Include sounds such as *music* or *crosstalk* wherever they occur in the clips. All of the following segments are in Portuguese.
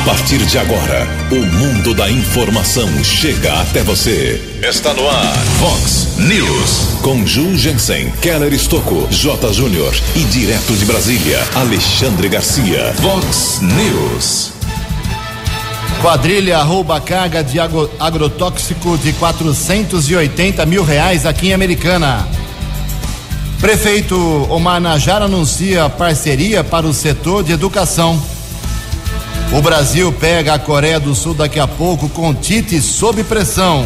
A partir de agora, o mundo da informação chega até você. Está no ar, Fox News. Com Ju Jensen, Keller Estocco, J. Júnior e direto de Brasília, Alexandre Garcia. Fox News. Quadrilha rouba carga de agro, agrotóxico de 480 mil reais aqui em Americana. Prefeito Omar Najar anuncia parceria para o setor de educação. O Brasil pega a Coreia do Sul daqui a pouco com Tite sob pressão.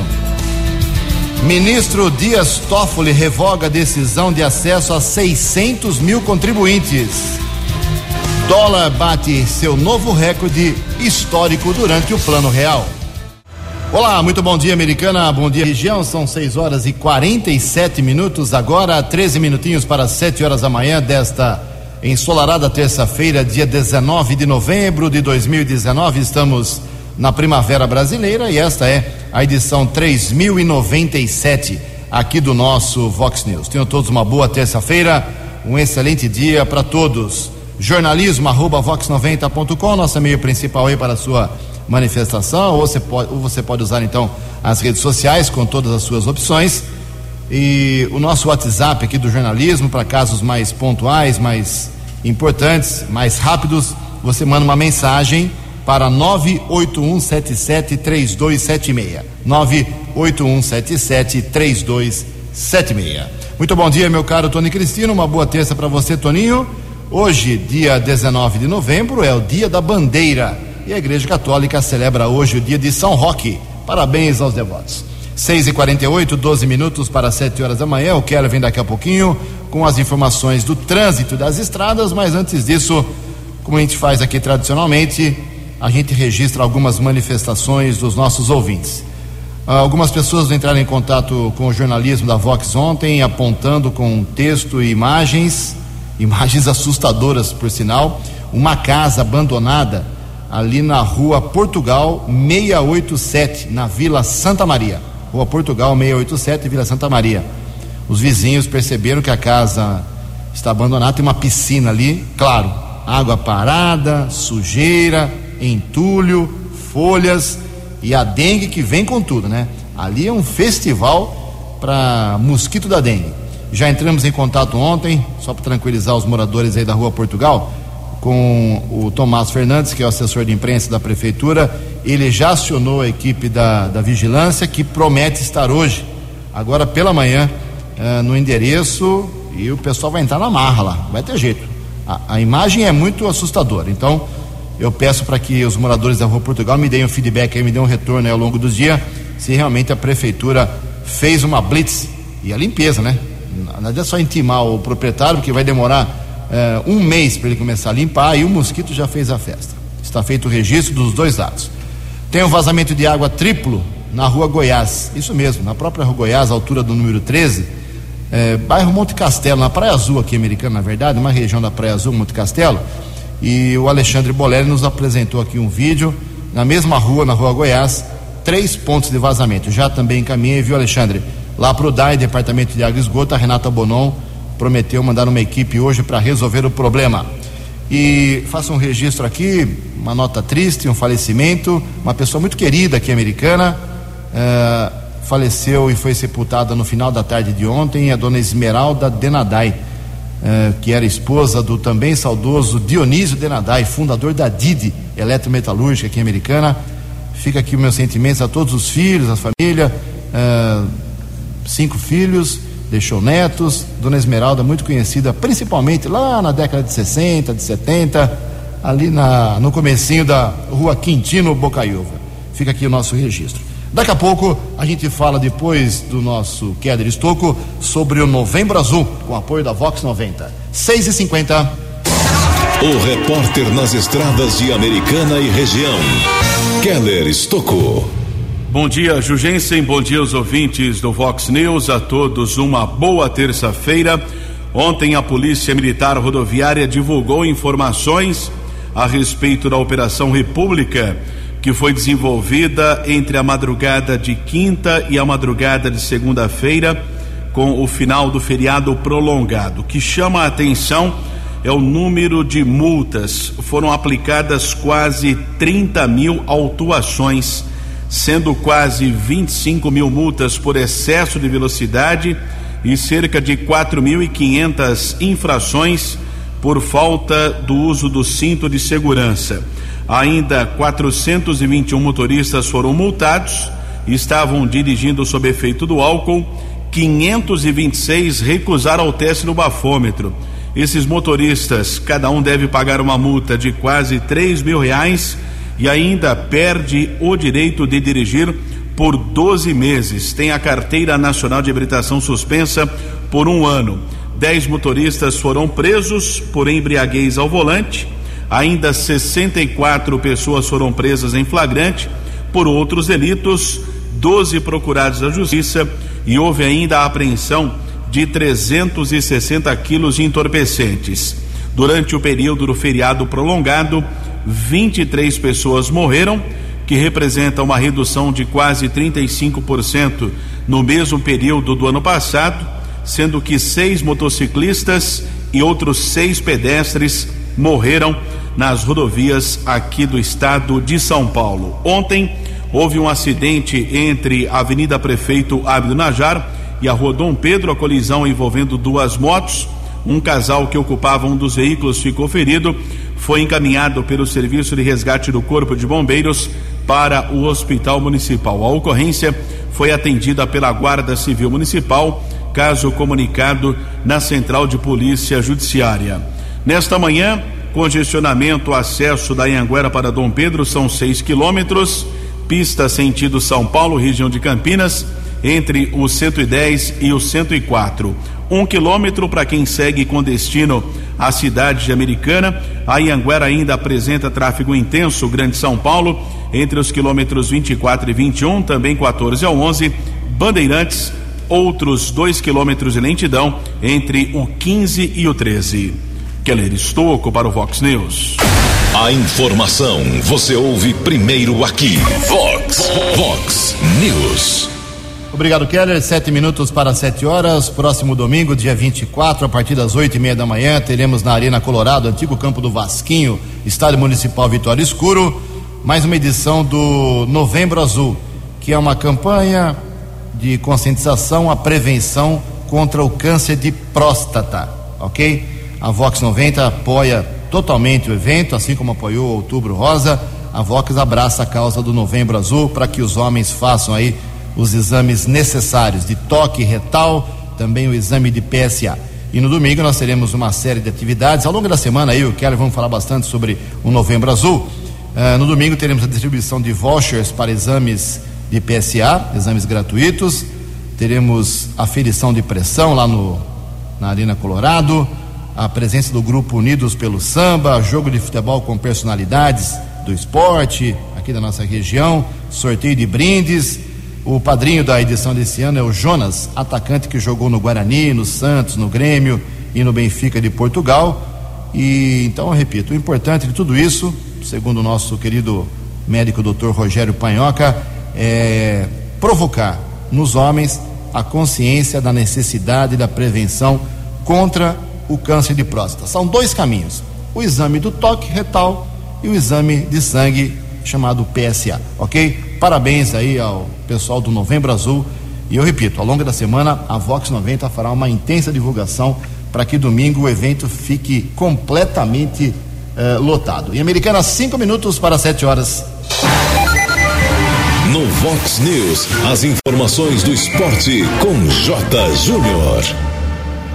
Ministro Dias Toffoli revoga decisão de acesso a 600 mil contribuintes. Dólar bate seu novo recorde histórico durante o Plano Real. Olá, muito bom dia, americana. Bom dia, região. São 6 horas e 47 minutos. Agora, 13 minutinhos para 7 horas da manhã desta ensolarada terça-feira, dia 19 de novembro de 2019. Estamos na Primavera Brasileira e esta é a edição 3097 aqui do nosso Vox News. Tenham todos uma boa terça-feira, um excelente dia para todos jornalismo arroba vox90.com, nosso meio principal aí para a sua manifestação, ou você, pode, ou você pode usar então as redes sociais com todas as suas opções. E o nosso WhatsApp aqui do jornalismo, para casos mais pontuais, mais importantes, mais rápidos, você manda uma mensagem para 981773276. 981773276. Muito bom dia, meu caro Tony Cristino. Uma boa terça para você, Toninho. Hoje, dia 19 de novembro, é o dia da bandeira e a Igreja Católica celebra hoje o dia de São Roque. Parabéns aos devotos. 6 e 48 12 minutos para 7 horas da manhã. O Keller vem daqui a pouquinho com as informações do trânsito das estradas, mas antes disso, como a gente faz aqui tradicionalmente, a gente registra algumas manifestações dos nossos ouvintes. Algumas pessoas entraram em contato com o jornalismo da Vox ontem, apontando com texto e imagens *laughs* imagens assustadoras, por sinal, uma casa abandonada ali na rua Portugal 687, na Vila Santa Maria. Rua Portugal 687, Vila Santa Maria. Os vizinhos perceberam que a casa está abandonada, tem uma piscina ali, claro, água parada, sujeira, entulho, folhas e a dengue que vem com tudo, né? Ali é um festival para mosquito da dengue. Já entramos em contato ontem, só para tranquilizar os moradores aí da Rua Portugal, com o Tomás Fernandes, que é o assessor de imprensa da prefeitura. Ele já acionou a equipe da, da vigilância, que promete estar hoje, agora pela manhã, uh, no endereço, e o pessoal vai entrar na marra lá, vai ter jeito. A, a imagem é muito assustadora, então eu peço para que os moradores da Rua Portugal me deem um feedback aí, me deem um retorno ao longo do dia, se realmente a prefeitura fez uma blitz e a limpeza, né? Não adianta só intimar o proprietário, porque vai demorar é, um mês para ele começar a limpar e o mosquito já fez a festa. Está feito o registro dos dois lados. Tem um vazamento de água triplo na rua Goiás. Isso mesmo, na própria rua Goiás, altura do número 13, é, bairro Monte Castelo, na Praia Azul aqui americana, na verdade, uma região da Praia Azul, Monte Castelo. E o Alexandre Boleri nos apresentou aqui um vídeo, na mesma rua, na rua Goiás, três pontos de vazamento. Já também encaminhei, viu, Alexandre? lá para o DAI, Departamento de Água e Esgoto, a Renata Bonon prometeu mandar uma equipe hoje para resolver o problema. E faça um registro aqui, uma nota triste, um falecimento, uma pessoa muito querida aqui americana, uh, faleceu e foi sepultada no final da tarde de ontem, a dona Esmeralda Denadai, uh, que era esposa do também saudoso Dionísio Denadai, fundador da Didi Eletrometalúrgica aqui americana. Fica aqui meus sentimentos a todos os filhos, a família, uh, cinco filhos, deixou netos. Dona Esmeralda, muito conhecida, principalmente lá na década de 60, de 70, ali na, no comecinho da rua Quintino Bocaiúva. Fica aqui o nosso registro. Daqui a pouco a gente fala depois do nosso Keller Estocco sobre o Novembro Azul, com apoio da Vox 90. 6 e 50 O repórter nas estradas de Americana e região, Keller Estocco. Bom dia, Jugensen. Bom dia aos ouvintes do Vox News. A todos uma boa terça-feira. Ontem a Polícia Militar Rodoviária divulgou informações a respeito da Operação República, que foi desenvolvida entre a madrugada de quinta e a madrugada de segunda-feira, com o final do feriado prolongado. O que chama a atenção é o número de multas. Foram aplicadas quase 30 mil autuações, sendo quase 25 mil multas por excesso de velocidade e cerca de 4.500 infrações por falta do uso do cinto de segurança. Ainda 421 motoristas foram multados estavam dirigindo sob efeito do álcool. 526 recusaram o teste no bafômetro. Esses motoristas, cada um deve pagar uma multa de quase 3 mil reais e ainda perde o direito de dirigir por 12 meses. Tem a carteira nacional de habilitação suspensa por um ano. Dez motoristas foram presos por embriaguez ao volante. Ainda 64 pessoas foram presas em flagrante por outros delitos. 12 procurados da justiça e houve ainda a apreensão de 360 quilos de entorpecentes. Durante o período do feriado prolongado, 23 pessoas morreram, que representa uma redução de quase 35% no mesmo período do ano passado, sendo que seis motociclistas e outros seis pedestres morreram nas rodovias aqui do estado de São Paulo. Ontem houve um acidente entre a Avenida Prefeito Abdo Najar e a Rua Dom Pedro, a colisão envolvendo duas motos. Um casal que ocupava um dos veículos ficou ferido, foi encaminhado pelo Serviço de Resgate do Corpo de Bombeiros para o Hospital Municipal. A ocorrência foi atendida pela Guarda Civil Municipal, caso comunicado na Central de Polícia Judiciária. Nesta manhã, congestionamento acesso da Anhanguera para Dom Pedro são 6 quilômetros, pista sentido São Paulo, região de Campinas entre o 110 e o 104. Um quilômetro para quem segue com destino à cidade de Americana. A Ianguera ainda apresenta tráfego intenso, Grande São Paulo, entre os quilômetros 24 e 21, também 14 ao 11. Bandeirantes, outros dois quilômetros de lentidão entre o 15 e o 13. Keller Estocco para o Vox News. A informação você ouve primeiro aqui. Vox, Vox News. Obrigado, Keller. Sete minutos para sete horas. Próximo domingo, dia 24, a partir das oito e meia da manhã, teremos na Arena Colorado, antigo campo do Vasquinho, Estádio Municipal Vitória Escuro, mais uma edição do Novembro Azul, que é uma campanha de conscientização à prevenção contra o câncer de próstata, ok? A Vox 90 apoia totalmente o evento, assim como apoiou o Outubro Rosa. A Vox abraça a causa do Novembro Azul para que os homens façam aí os exames necessários de toque retal, também o exame de PSA. E no domingo nós teremos uma série de atividades. Ao longo da semana aí, o Keller vamos falar bastante sobre o Novembro Azul. Uh, no domingo teremos a distribuição de vouchers para exames de PSA, exames gratuitos. Teremos aferição de pressão lá no, na Arena Colorado. A presença do grupo Unidos pelo Samba, jogo de futebol com personalidades do esporte aqui da nossa região, sorteio de brindes o padrinho da edição desse ano é o Jonas, atacante que jogou no Guarani, no Santos, no Grêmio e no Benfica de Portugal. E então, eu repito, o importante de tudo isso, segundo o nosso querido médico Dr. Rogério Panhoca, é provocar nos homens a consciência da necessidade da prevenção contra o câncer de próstata. São dois caminhos: o exame do toque retal e o exame de sangue chamado PSA, ok? Parabéns aí ao pessoal do Novembro Azul. E eu repito, ao longo da semana, a Vox 90 fará uma intensa divulgação para que domingo o evento fique completamente eh, lotado. Em Americana, cinco minutos para sete horas. No Vox News, as informações do esporte com J. Júnior.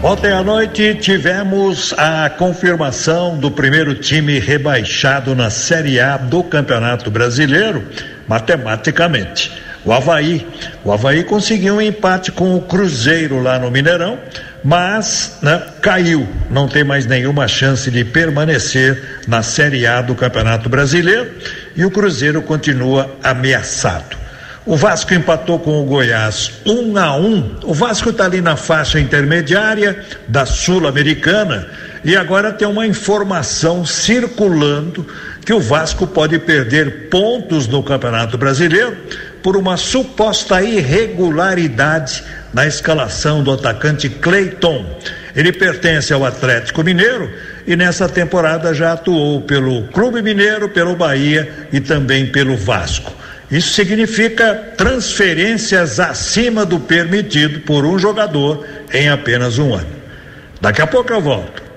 Ontem à noite tivemos a confirmação do primeiro time rebaixado na Série A do Campeonato Brasileiro, matematicamente. O Havaí. O Havaí conseguiu um empate com o Cruzeiro lá no Mineirão, mas né, caiu. Não tem mais nenhuma chance de permanecer na Série A do Campeonato Brasileiro e o Cruzeiro continua ameaçado. O Vasco empatou com o Goiás um a um. O Vasco está ali na faixa intermediária da Sul-Americana e agora tem uma informação circulando que o Vasco pode perder pontos no Campeonato Brasileiro por uma suposta irregularidade na escalação do atacante Cleiton. Ele pertence ao Atlético Mineiro e nessa temporada já atuou pelo Clube Mineiro, pelo Bahia e também pelo Vasco. Isso significa transferências acima do permitido por um jogador em apenas um ano. Daqui a pouco eu volto.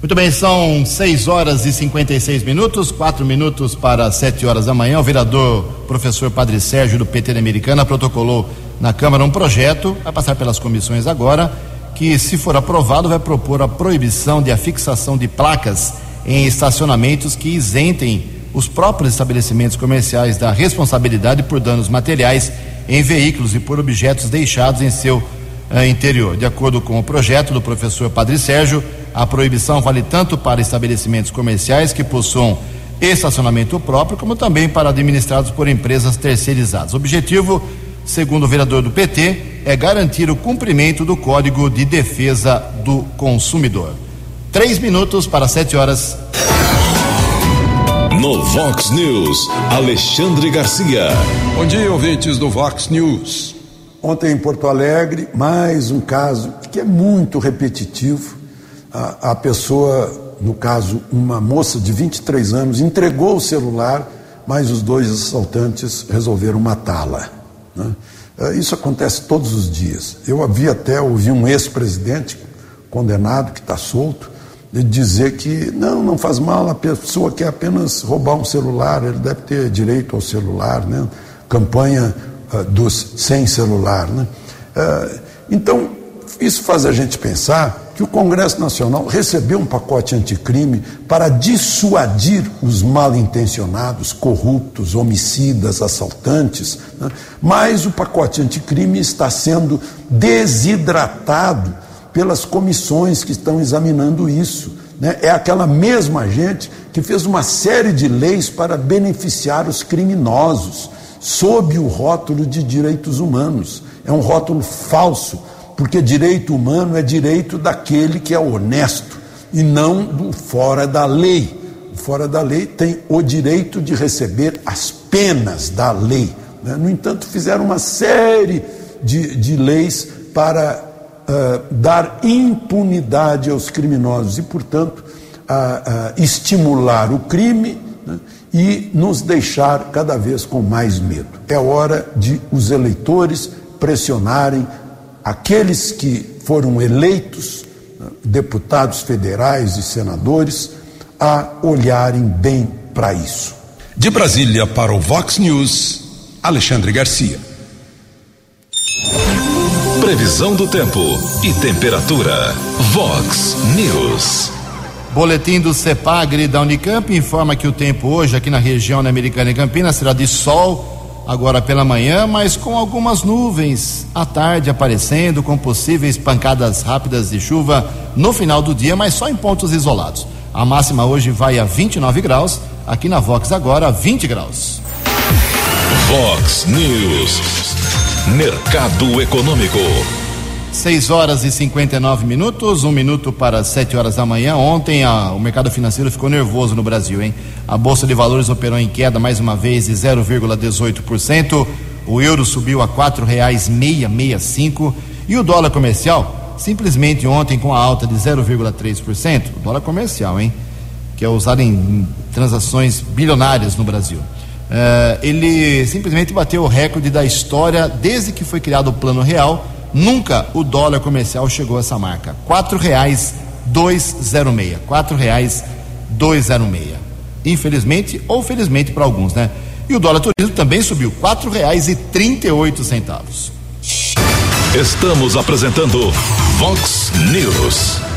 Muito bem, são 6 horas e 56 minutos, 4 minutos para 7 horas da manhã. O vereador professor Padre Sérgio do PT da Americana protocolou na Câmara um projeto, vai passar pelas comissões agora, que, se for aprovado, vai propor a proibição de afixação de placas em estacionamentos que isentem os próprios estabelecimentos comerciais da responsabilidade por danos materiais em veículos e por objetos deixados em seu uh, interior. De acordo com o projeto do professor Padre Sérgio, a proibição vale tanto para estabelecimentos comerciais que possuam estacionamento próprio, como também para administrados por empresas terceirizadas. O objetivo, segundo o vereador do PT, é garantir o cumprimento do Código de Defesa do Consumidor. Três minutos para sete horas. No Vox News, Alexandre Garcia. Bom dia, ouvintes do Vox News. Ontem em Porto Alegre, mais um caso que é muito repetitivo a, a pessoa, no caso, uma moça de 23 anos, entregou o celular, mas os dois assaltantes resolveram matá-la. Né? É, isso acontece todos os dias. Eu havia até ouvi um ex-presidente condenado, que está solto, dizer que não, não faz mal, a pessoa quer apenas roubar um celular, ele deve ter direito ao celular, né? campanha uh, dos sem celular. Né? Uh, então, isso faz a gente pensar que o Congresso Nacional recebeu um pacote anticrime para dissuadir os mal intencionados, corruptos, homicidas, assaltantes, né? mas o pacote anticrime está sendo desidratado pelas comissões que estão examinando isso. Né? É aquela mesma gente que fez uma série de leis para beneficiar os criminosos, sob o rótulo de direitos humanos. É um rótulo falso porque direito humano é direito daquele que é honesto e não do fora da lei. O fora da lei tem o direito de receber as penas da lei. Né? No entanto, fizeram uma série de, de leis para uh, dar impunidade aos criminosos e, portanto, uh, uh, estimular o crime né? e nos deixar cada vez com mais medo. É hora de os eleitores pressionarem aqueles que foram eleitos, né, deputados federais e senadores, a olharem bem para isso. De Brasília para o Vox News, Alexandre Garcia. Previsão do tempo e temperatura. Vox News. Boletim do CEPAGRE da Unicamp informa que o tempo hoje aqui na região Americana e Campinas será de sol agora pela manhã, mas com algumas nuvens à tarde aparecendo, com possíveis pancadas rápidas de chuva no final do dia, mas só em pontos isolados. A máxima hoje vai a 29 graus, aqui na Vox agora 20 graus. Vox News. Mercado Econômico. 6 horas e 59 minutos, um minuto para 7 horas da manhã. Ontem a, o mercado financeiro ficou nervoso no Brasil, hein? A Bolsa de Valores operou em queda mais uma vez de 0,18%. O euro subiu a R$ 4,665 e o dólar comercial simplesmente ontem com a alta de 0,3%. O dólar comercial, hein? Que é usado em transações bilionárias no Brasil. Uh, ele simplesmente bateu o recorde da história desde que foi criado o Plano Real Nunca o dólar comercial chegou a essa marca. Quatro reais. Quatro reais dois zero meia. Infelizmente ou felizmente para alguns, né? E o dólar turismo também subiu quatro reais e trinta e oito centavos. Estamos apresentando Vox News.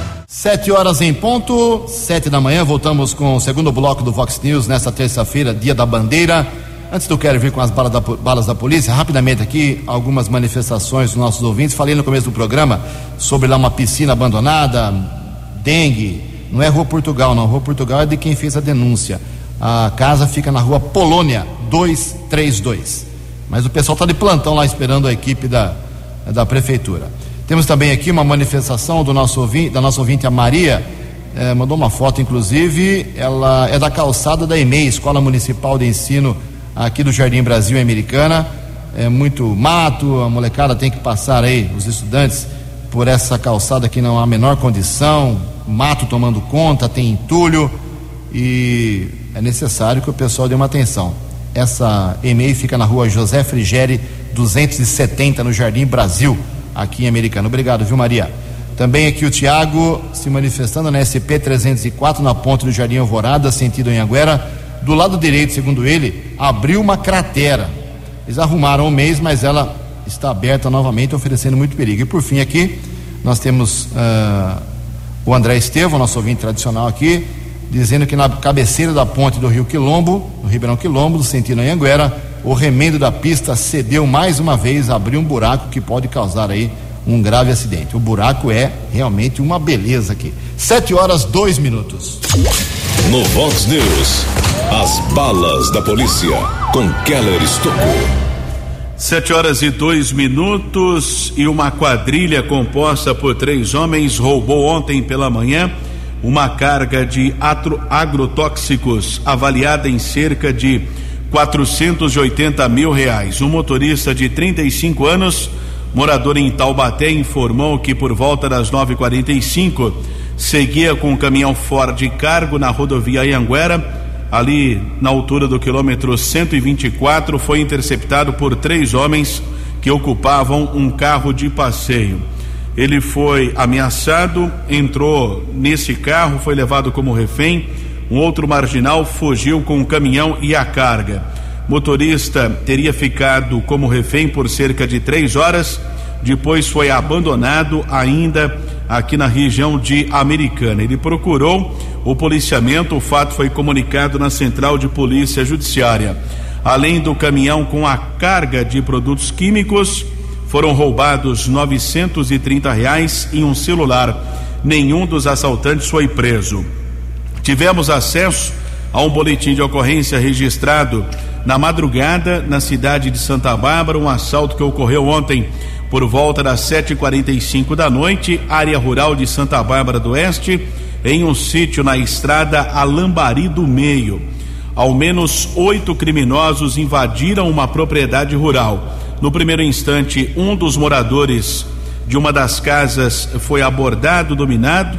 Sete horas em ponto, sete da manhã, voltamos com o segundo bloco do Vox News nesta terça-feira, dia da bandeira. Antes do Quero vir com as balas da, balas da polícia, rapidamente aqui, algumas manifestações dos nossos ouvintes. Falei no começo do programa sobre lá uma piscina abandonada, dengue. Não é Rua Portugal, não. Rua Portugal é de quem fez a denúncia. A casa fica na rua Polônia 232. Mas o pessoal está de plantão lá esperando a equipe da, da prefeitura. Temos também aqui uma manifestação do nosso ouvinte, da nossa ouvinte, a Maria. É, mandou uma foto, inclusive. Ela é da calçada da EMEI, Escola Municipal de Ensino aqui do Jardim Brasil Americana. É muito mato, a molecada tem que passar aí, os estudantes por essa calçada que não há a menor condição, mato tomando conta, tem entulho e é necessário que o pessoal dê uma atenção. Essa EMEI fica na rua José Frigeri 270 no Jardim Brasil, aqui em Americano. Obrigado, viu, Maria? Também aqui o Tiago se manifestando na SP 304 na ponte do Jardim Alvorada, sentido em Anguera. Do lado direito, segundo ele, abriu uma cratera. Eles arrumaram o mês, mas ela está aberta novamente, oferecendo muito perigo. E por fim aqui, nós temos uh, o André Estevam, nosso ouvinte tradicional aqui, dizendo que na cabeceira da ponte do Rio Quilombo, no Ribeirão Quilombo, do sentido Anhanguera, o remendo da pista cedeu mais uma vez, abriu um buraco que pode causar aí um grave acidente. O buraco é realmente uma beleza aqui. Sete horas, dois minutos. No Vox News, as balas da polícia com Keller Estocou. Sete horas e dois minutos e uma quadrilha composta por três homens roubou ontem pela manhã uma carga de atro, agrotóxicos avaliada em cerca de 480 mil reais. Um motorista de 35 anos, morador em Taubaté, informou que por volta das 9:45 seguia com um caminhão Ford cargo na rodovia Ianguera ali na altura do quilômetro 124, foi interceptado por três homens que ocupavam um carro de passeio. Ele foi ameaçado, entrou nesse carro, foi levado como refém. Um outro marginal fugiu com o caminhão e a carga. Motorista teria ficado como refém por cerca de três horas, depois foi abandonado ainda aqui na região de Americana. Ele procurou o policiamento, o fato foi comunicado na Central de Polícia Judiciária. Além do caminhão com a carga de produtos químicos, foram roubados 930 reais e um celular. Nenhum dos assaltantes foi preso. Tivemos acesso a um boletim de ocorrência registrado na madrugada na cidade de Santa Bárbara, um assalto que ocorreu ontem por volta das 7h45 da noite, área rural de Santa Bárbara do Oeste, em um sítio na estrada Alambari do Meio. Ao menos oito criminosos invadiram uma propriedade rural. No primeiro instante, um dos moradores de uma das casas foi abordado, dominado.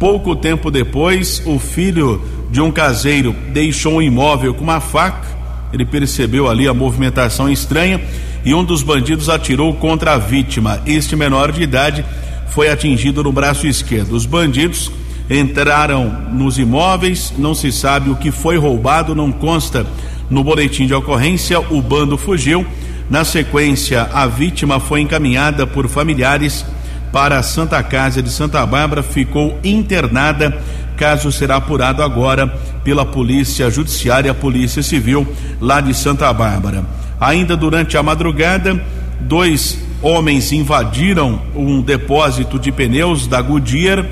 Pouco tempo depois, o filho de um caseiro deixou um imóvel com uma faca. Ele percebeu ali a movimentação estranha e um dos bandidos atirou contra a vítima. Este menor de idade foi atingido no braço esquerdo. Os bandidos entraram nos imóveis, não se sabe o que foi roubado, não consta no boletim de ocorrência. O bando fugiu. Na sequência, a vítima foi encaminhada por familiares para a Santa Casa de Santa Bárbara, ficou internada. Caso será apurado agora pela Polícia Judiciária, Polícia Civil lá de Santa Bárbara. Ainda durante a madrugada, dois homens invadiram um depósito de pneus da Goodyear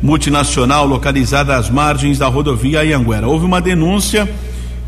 multinacional localizada às margens da rodovia Ianguera. Houve uma denúncia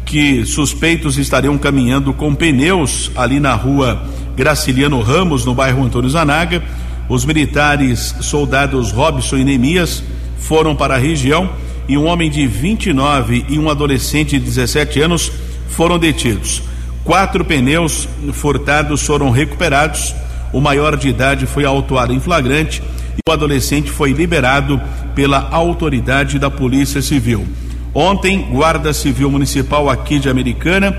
que suspeitos estariam caminhando com pneus ali na rua Graciliano Ramos, no bairro Antônio Zanaga. Os militares soldados Robson e Nemias foram para a região e um homem de 29 e um adolescente de 17 anos foram detidos. Quatro pneus furtados foram recuperados. O maior de idade foi autuado em flagrante e o adolescente foi liberado pela autoridade da Polícia Civil. Ontem, Guarda Civil Municipal aqui de Americana,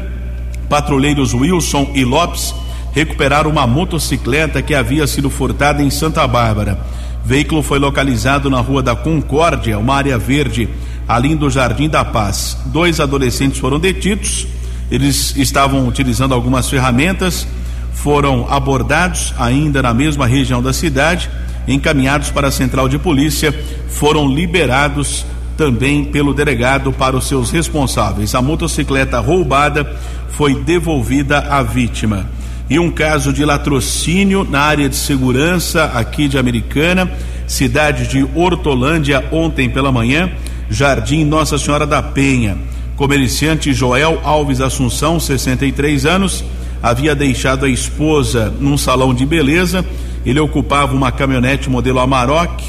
patrulheiros Wilson e Lopes recuperaram uma motocicleta que havia sido furtada em Santa Bárbara. Veículo foi localizado na Rua da Concórdia, uma área verde, ali do Jardim da Paz. Dois adolescentes foram detidos eles estavam utilizando algumas ferramentas, foram abordados ainda na mesma região da cidade, encaminhados para a central de polícia, foram liberados também pelo delegado para os seus responsáveis. A motocicleta roubada foi devolvida à vítima. E um caso de latrocínio na área de segurança aqui de Americana, cidade de Hortolândia, ontem pela manhã, Jardim Nossa Senhora da Penha. Comerciante Joel Alves Assunção, 63 anos, havia deixado a esposa num salão de beleza. Ele ocupava uma caminhonete modelo Amarok.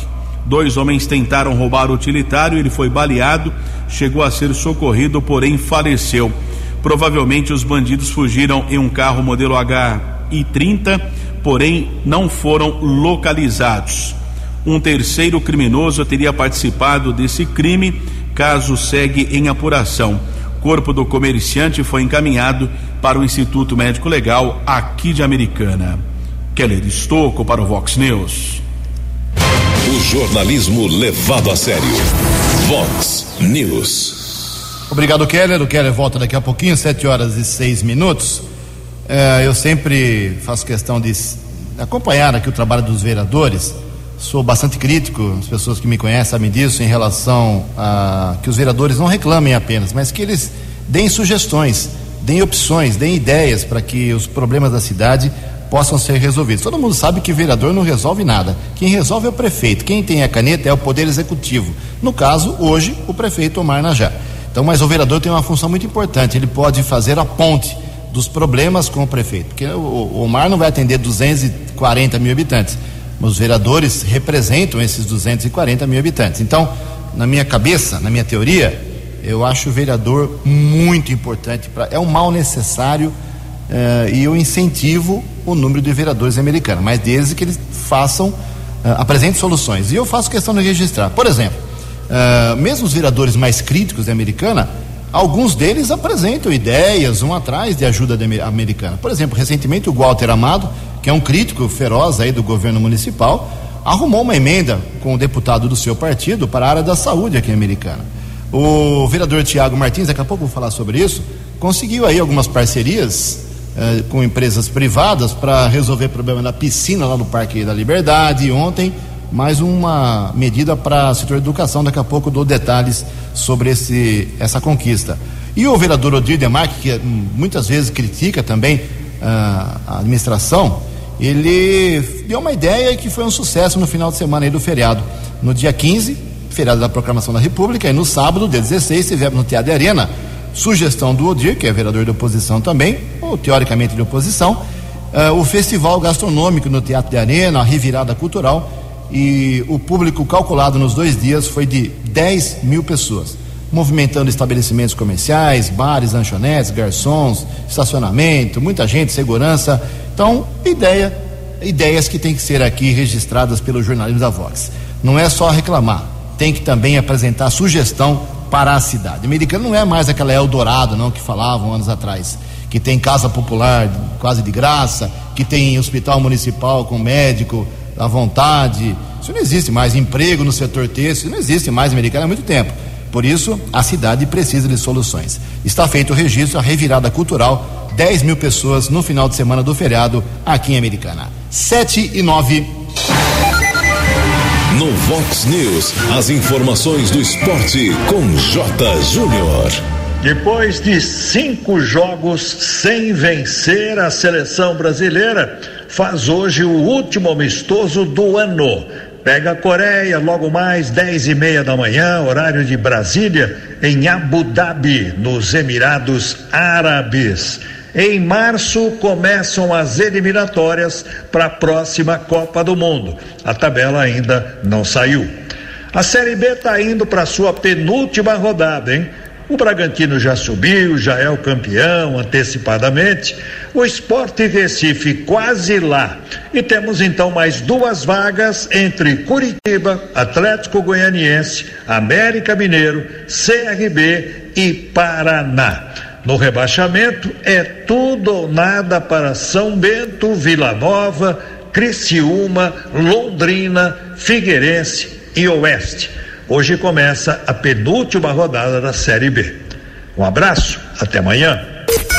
Dois homens tentaram roubar o utilitário, ele foi baleado, chegou a ser socorrido, porém faleceu. Provavelmente os bandidos fugiram em um carro modelo HI30 porém não foram localizados. Um terceiro criminoso teria participado desse crime, caso segue em apuração. Corpo do comerciante foi encaminhado para o Instituto Médico Legal aqui de Americana. Keller Estocco para o Vox News. O jornalismo levado a sério. Vox News. Obrigado, Keller. O Keller volta daqui a pouquinho, 7 horas e 6 minutos. É, eu sempre faço questão de acompanhar aqui o trabalho dos vereadores. Sou bastante crítico, as pessoas que me conhecem sabem disso, em relação a que os vereadores não reclamem apenas, mas que eles deem sugestões, deem opções, deem ideias para que os problemas da cidade possam ser resolvidos. Todo mundo sabe que vereador não resolve nada. Quem resolve é o prefeito. Quem tem a caneta é o poder executivo. No caso, hoje, o prefeito Omar Najá. Então, mas o vereador tem uma função muito importante. Ele pode fazer a ponte dos problemas com o prefeito. Porque o Omar não vai atender 240 mil habitantes. Os vereadores representam esses 240 mil habitantes. Então, na minha cabeça, na minha teoria, eu acho o vereador muito importante. Pra, é um mal necessário uh, e eu incentivo o número de vereadores americanos, mas desde que eles façam, uh, apresentem soluções. E eu faço questão de registrar. Por exemplo, uh, mesmo os vereadores mais críticos da americana, alguns deles apresentam ideias, um atrás de ajuda americana. Por exemplo, recentemente o Walter Amado, que é um crítico feroz aí do governo municipal, arrumou uma emenda com o deputado do seu partido para a área da saúde aqui em Americana. O vereador Tiago Martins, daqui a pouco vou falar sobre isso, conseguiu aí algumas parcerias eh, com empresas privadas para resolver o problema da piscina lá no Parque da Liberdade. Ontem, mais uma medida para o setor educação. Daqui a pouco dou detalhes sobre esse, essa conquista. E o vereador Odir Demarque, que hum, muitas vezes critica também uh, a administração, ele deu uma ideia que foi um sucesso no final de semana do feriado. No dia 15, feriado da Proclamação da República, e no sábado, dia 16, tivemos no Teatro Arena sugestão do Odir, que é vereador de oposição também, ou teoricamente de oposição, uh, o festival gastronômico no Teatro de Arena, a revirada cultural, e o público calculado nos dois dias foi de 10 mil pessoas, movimentando estabelecimentos comerciais, bares, lanchonetes, garçons, estacionamento, muita gente, segurança. Então, ideia, ideias que têm que ser aqui registradas pelo jornalismo da Vox. Não é só reclamar, tem que também apresentar sugestão para a cidade. Americana não é mais aquela Eldorado, não, que falavam anos atrás, que tem casa popular quase de graça, que tem hospital municipal com médico à vontade. Isso não existe mais. Emprego no setor têxtil não existe mais Americana há muito tempo. Por isso, a cidade precisa de soluções. Está feito o registro, a revirada cultural, 10 mil pessoas no final de semana do feriado aqui em Americana. 7 e 9. No Vox News, as informações do esporte com J. Júnior. Depois de cinco jogos sem vencer, a seleção brasileira faz hoje o último amistoso do ano. Pega a Coreia logo mais dez e meia da manhã, horário de Brasília, em Abu Dhabi, nos Emirados Árabes. Em março começam as eliminatórias para a próxima Copa do Mundo. A tabela ainda não saiu. A Série B está indo para sua penúltima rodada, hein? O Bragantino já subiu, já é o campeão antecipadamente. O Esporte Recife quase lá. E temos então mais duas vagas entre Curitiba, Atlético Goianiense, América Mineiro, CRB e Paraná. No rebaixamento é tudo ou nada para São Bento, Vila Nova, Criciúma, Londrina, Figueirense e Oeste. Hoje começa a penúltima rodada da Série B. Um abraço, até amanhã.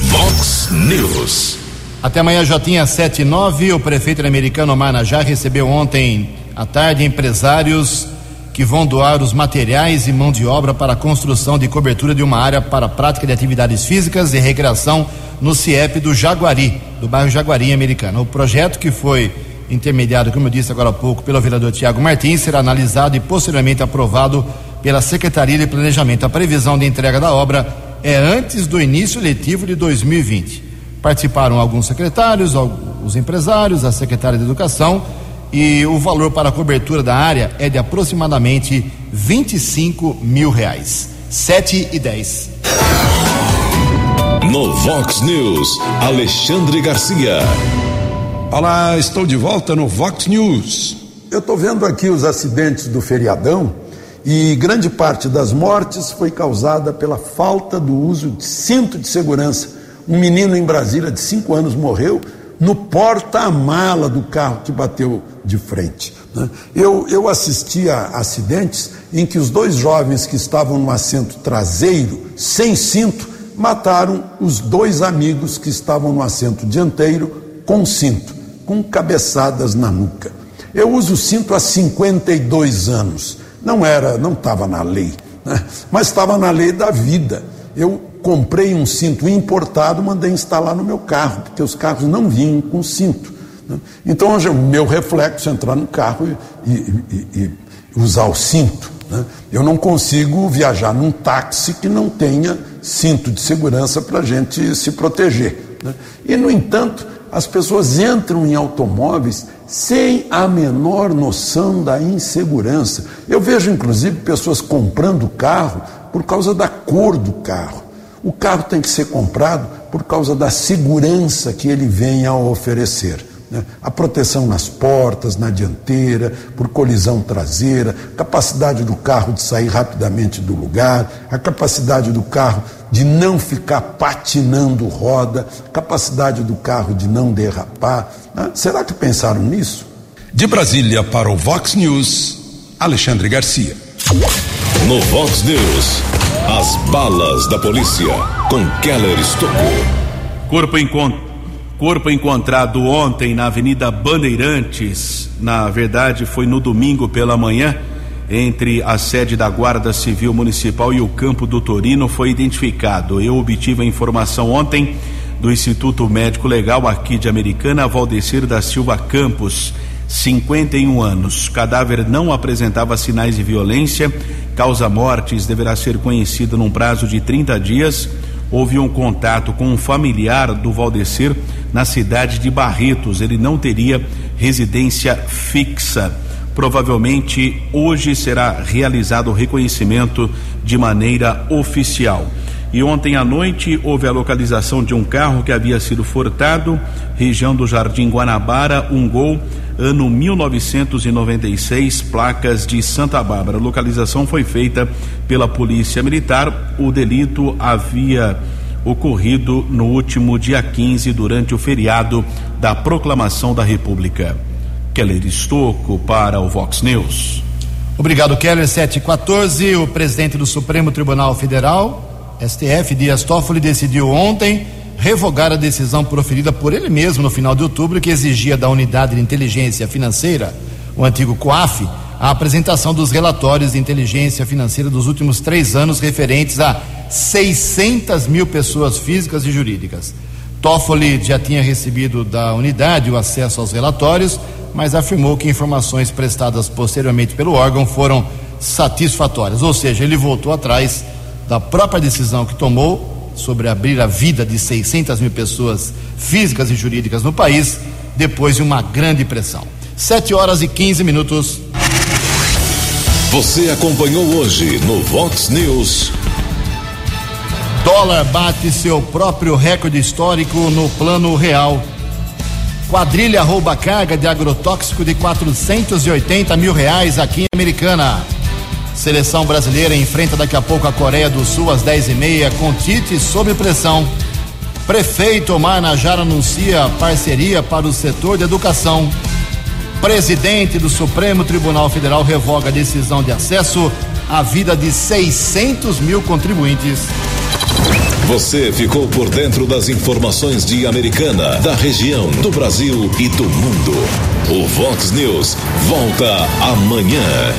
Vox News. Até amanhã, Jotinha 7 e 9. O prefeito americano Omar já recebeu ontem à tarde empresários que vão doar os materiais e mão de obra para a construção de cobertura de uma área para prática de atividades físicas e recreação no CIEP do Jaguari, do bairro Jaguari americano. O projeto que foi intermediado, como eu disse agora há pouco, pelo vereador Tiago Martins, será analisado e posteriormente aprovado pela Secretaria de Planejamento. A previsão de entrega da obra é antes do início letivo de 2020. Participaram alguns secretários, os empresários, a secretária de Educação e o valor para a cobertura da área é de aproximadamente 25 mil reais. 7 e 10. No Vox News, Alexandre Garcia. Olá, estou de volta no Vox News. Eu estou vendo aqui os acidentes do feriadão e grande parte das mortes foi causada pela falta do uso de cinto de segurança. Um menino em Brasília de 5 anos morreu no porta-mala do carro que bateu de frente. Né? Eu, eu assisti a acidentes em que os dois jovens que estavam no assento traseiro, sem cinto, mataram os dois amigos que estavam no assento dianteiro com cinto, com cabeçadas na nuca. Eu uso cinto há 52 anos. Não era, não estava na lei, né? mas estava na lei da vida. Eu comprei um cinto importado, mandei instalar no meu carro, porque os carros não vinham com cinto. Né? Então, hoje, o meu reflexo é entrar no carro e, e, e, e usar o cinto. Né? Eu não consigo viajar num táxi que não tenha cinto de segurança para a gente se proteger. Né? E, no entanto, as pessoas entram em automóveis sem a menor noção da insegurança. Eu vejo, inclusive, pessoas comprando carro por causa da cor do carro. O carro tem que ser comprado por causa da segurança que ele vem a oferecer. Né? A proteção nas portas, na dianteira, por colisão traseira, capacidade do carro de sair rapidamente do lugar, a capacidade do carro de não ficar patinando roda, capacidade do carro de não derrapar. Né? Será que pensaram nisso? De Brasília para o Vox News, Alexandre Garcia. No Vox News, as balas da polícia com Keller Estocou. Corpo encontrado Corpo encontrado ontem na Avenida Bandeirantes, na verdade foi no domingo pela manhã, entre a sede da Guarda Civil Municipal e o campo do Torino, foi identificado. Eu obtive a informação ontem do Instituto Médico Legal aqui de Americana, Valdecir da Silva Campos, 51 anos. Cadáver não apresentava sinais de violência, causa mortes deverá ser conhecida num prazo de 30 dias houve um contato com um familiar do Valdecir na cidade de Barretos. Ele não teria residência fixa. Provavelmente hoje será realizado o reconhecimento de maneira oficial. E ontem à noite houve a localização de um carro que havia sido furtado, região do Jardim Guanabara, um gol, ano 1996, placas de Santa Bárbara. A localização foi feita pela Polícia Militar. O delito havia ocorrido no último dia 15, durante o feriado da Proclamação da República. Keller Estocco para o Vox News. Obrigado, Keller. 714. O presidente do Supremo Tribunal Federal, STF Dias Toffoli decidiu ontem revogar a decisão proferida por ele mesmo no final de outubro que exigia da Unidade de Inteligência Financeira, o antigo COAF, a apresentação dos relatórios de inteligência financeira dos últimos três anos referentes a 600 mil pessoas físicas e jurídicas. Toffoli já tinha recebido da unidade o acesso aos relatórios, mas afirmou que informações prestadas posteriormente pelo órgão foram satisfatórias, ou seja, ele voltou atrás da própria decisão que tomou sobre abrir a vida de 600 mil pessoas físicas e jurídicas no país, depois de uma grande pressão. 7 horas e 15 minutos. Você acompanhou hoje no Vox News. Dólar bate seu próprio recorde histórico no plano real. Quadrilha rouba carga de agrotóxico de 480 mil reais aqui em Americana. Seleção brasileira enfrenta daqui a pouco a Coreia do Sul às 10h30 com Tite sob pressão. Prefeito Omar Najar anuncia parceria para o setor de educação. Presidente do Supremo Tribunal Federal revoga a decisão de acesso à vida de 600 mil contribuintes. Você ficou por dentro das informações de Americana, da região, do Brasil e do mundo. O Vox News volta amanhã.